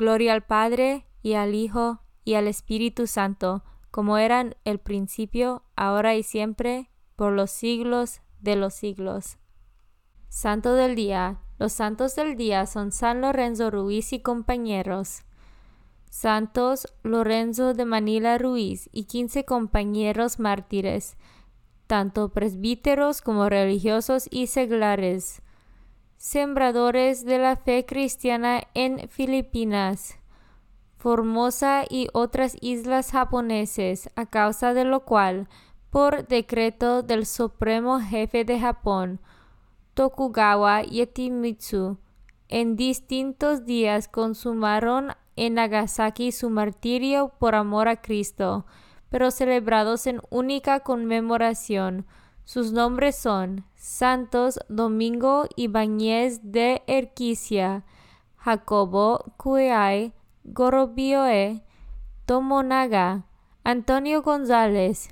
Gloria al Padre, y al Hijo, y al Espíritu Santo, como eran el principio, ahora y siempre, por los siglos de los siglos. Santo del Día. Los santos del día son San Lorenzo Ruiz y compañeros. Santos Lorenzo de Manila Ruiz y quince compañeros mártires, tanto presbíteros como religiosos y seglares sembradores de la fe cristiana en Filipinas, Formosa y otras islas japoneses, a causa de lo cual, por decreto del Supremo Jefe de Japón, Tokugawa Yetimitsu, en distintos días consumaron en Nagasaki su martirio por amor a Cristo, pero celebrados en única conmemoración, sus nombres son Santos Domingo Ibáñez de Erquicia, Jacobo Cueay Gorobioe, Tomonaga, Antonio González,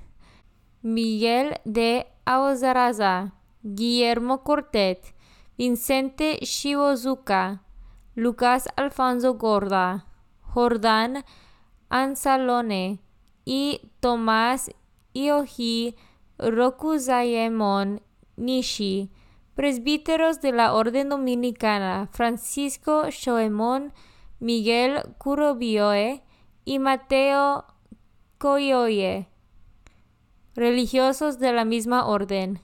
Miguel de Aozaraza, Guillermo Cortet, Vicente Shiwozuka, Lucas Alfonso Gorda, Jordán Anzalone y Tomás Ioji Rokuzayemon Nishi, presbíteros de la Orden Dominicana Francisco Shoemon, Miguel Kurobioe y Mateo Koyoye, religiosos de la misma orden.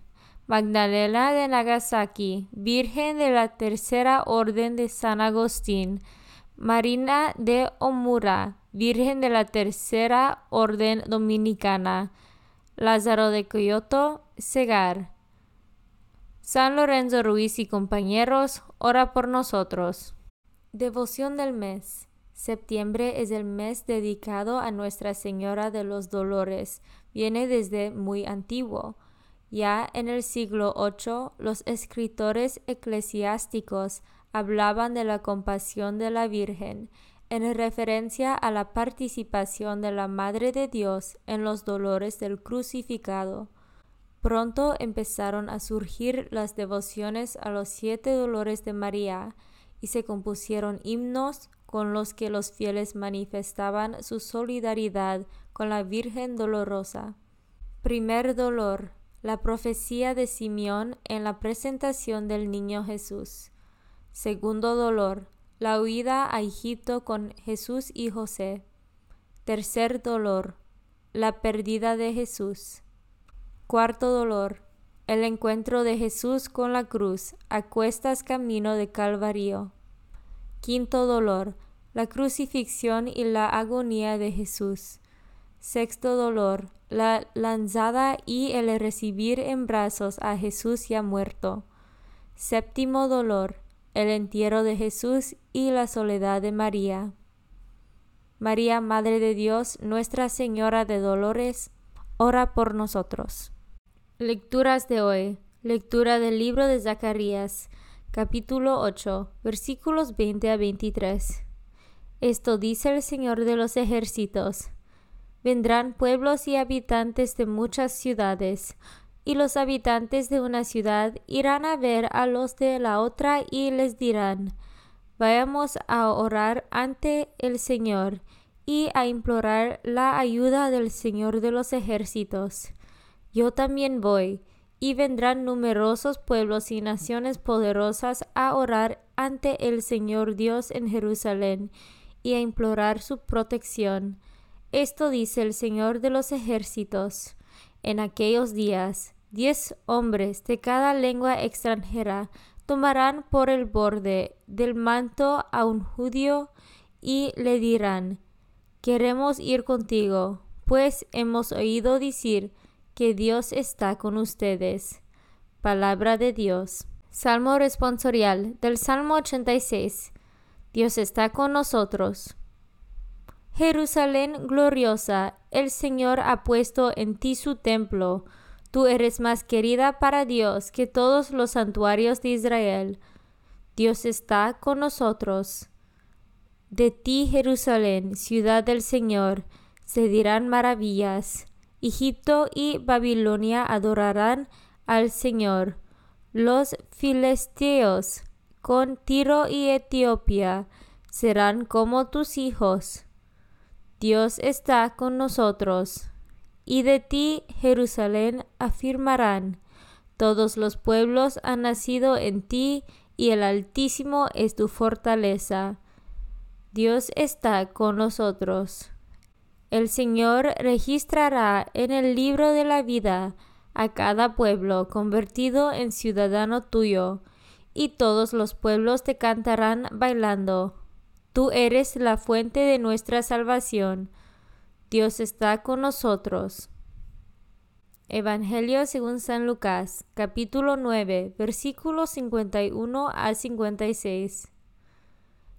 Magdalena de Nagasaki, Virgen de la Tercera Orden de San Agustín, Marina de Omura, Virgen de la Tercera Orden Dominicana, Lázaro de Kyoto, Segar. San Lorenzo Ruiz y compañeros, ora por nosotros. Devoción del mes. Septiembre es el mes dedicado a Nuestra Señora de los Dolores. Viene desde muy antiguo. Ya en el siglo VIII, los escritores eclesiásticos hablaban de la compasión de la Virgen en referencia a la participación de la Madre de Dios en los dolores del crucificado. Pronto empezaron a surgir las devociones a los siete dolores de María y se compusieron himnos con los que los fieles manifestaban su solidaridad con la Virgen dolorosa. Primer dolor. la profecía de Simeón en la presentación del niño Jesús. Segundo dolor, la huida a Egipto con Jesús y José. Tercer dolor, la pérdida de Jesús. Cuarto dolor, el encuentro de Jesús con la cruz a cuestas camino de Calvario. Quinto dolor, la crucifixión y la agonía de Jesús. Sexto dolor, la lanzada y el recibir en brazos a Jesús ya muerto. Séptimo dolor, el entierro de Jesús y la soledad de María. María, Madre de Dios, Nuestra Señora de Dolores, ora por nosotros. Lecturas de hoy. Lectura del libro de Zacarías, capítulo 8, versículos 20 a 23. Esto dice el Señor de los ejércitos. Vendrán pueblos y habitantes de muchas ciudades, y los habitantes de una ciudad irán a ver a los de la otra y les dirán, Vayamos a orar ante el Señor y a implorar la ayuda del Señor de los ejércitos. Yo también voy, y vendrán numerosos pueblos y naciones poderosas a orar ante el Señor Dios en Jerusalén y a implorar su protección. Esto dice el Señor de los ejércitos. En aquellos días, diez hombres de cada lengua extranjera tomarán por el borde del manto a un judío y le dirán, Queremos ir contigo, pues hemos oído decir que Dios está con ustedes. Palabra de Dios. Salmo responsorial del Salmo 86. Dios está con nosotros. Jerusalén gloriosa, el Señor ha puesto en ti su templo. Tú eres más querida para Dios que todos los santuarios de Israel. Dios está con nosotros. De ti, Jerusalén, ciudad del Señor, se dirán maravillas. Egipto y Babilonia adorarán al Señor. Los filisteos con Tiro y Etiopía serán como tus hijos. Dios está con nosotros. Y de ti, Jerusalén, afirmarán, todos los pueblos han nacido en ti, y el Altísimo es tu fortaleza. Dios está con nosotros. El Señor registrará en el libro de la vida a cada pueblo convertido en ciudadano tuyo y todos los pueblos te cantarán bailando. Tú eres la fuente de nuestra salvación. Dios está con nosotros. Evangelio según San Lucas, capítulo 9, versículos 51 a 56.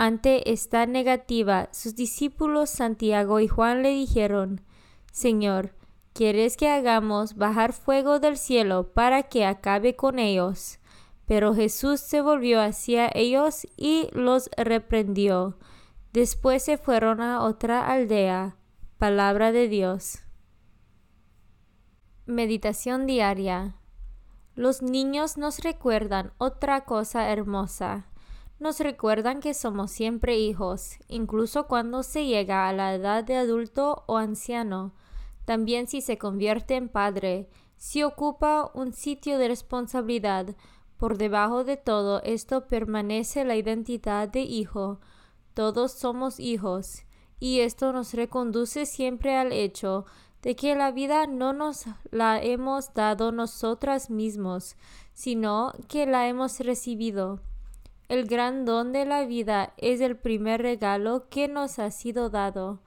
Ante esta negativa, sus discípulos Santiago y Juan le dijeron, Señor, ¿quieres que hagamos bajar fuego del cielo para que acabe con ellos? Pero Jesús se volvió hacia ellos y los reprendió. Después se fueron a otra aldea. Palabra de Dios. Meditación diaria. Los niños nos recuerdan otra cosa hermosa. Nos recuerdan que somos siempre hijos, incluso cuando se llega a la edad de adulto o anciano. También si se convierte en padre, si ocupa un sitio de responsabilidad, por debajo de todo esto permanece la identidad de hijo. Todos somos hijos, y esto nos reconduce siempre al hecho de que la vida no nos la hemos dado nosotras mismos, sino que la hemos recibido. El gran don de la vida es el primer regalo que nos ha sido dado.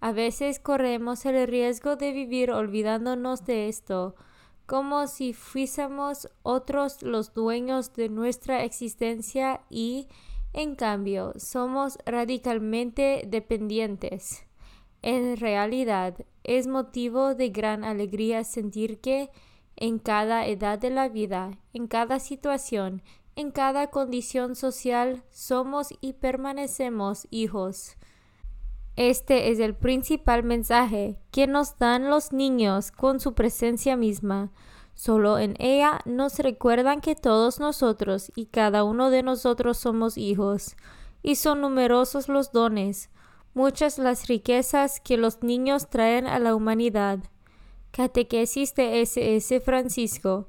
A veces corremos el riesgo de vivir olvidándonos de esto, como si fuésemos otros los dueños de nuestra existencia y, en cambio, somos radicalmente dependientes. En realidad, es motivo de gran alegría sentir que, en cada edad de la vida, en cada situación, en cada condición social, somos y permanecemos hijos. Este es el principal mensaje que nos dan los niños con su presencia misma. Solo en ella nos recuerdan que todos nosotros y cada uno de nosotros somos hijos, y son numerosos los dones, muchas las riquezas que los niños traen a la humanidad. Catequesis de SS Francisco,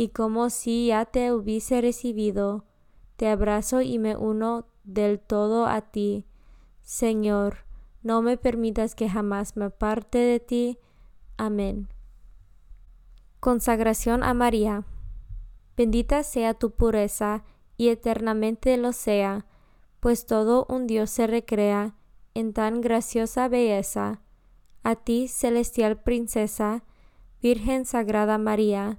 y como si ya te hubiese recibido, te abrazo y me uno del todo a ti. Señor, no me permitas que jamás me aparte de ti. Amén. Consagración a María. Bendita sea tu pureza y eternamente lo sea, pues todo un Dios se recrea en tan graciosa belleza a ti, celestial princesa, Virgen Sagrada María,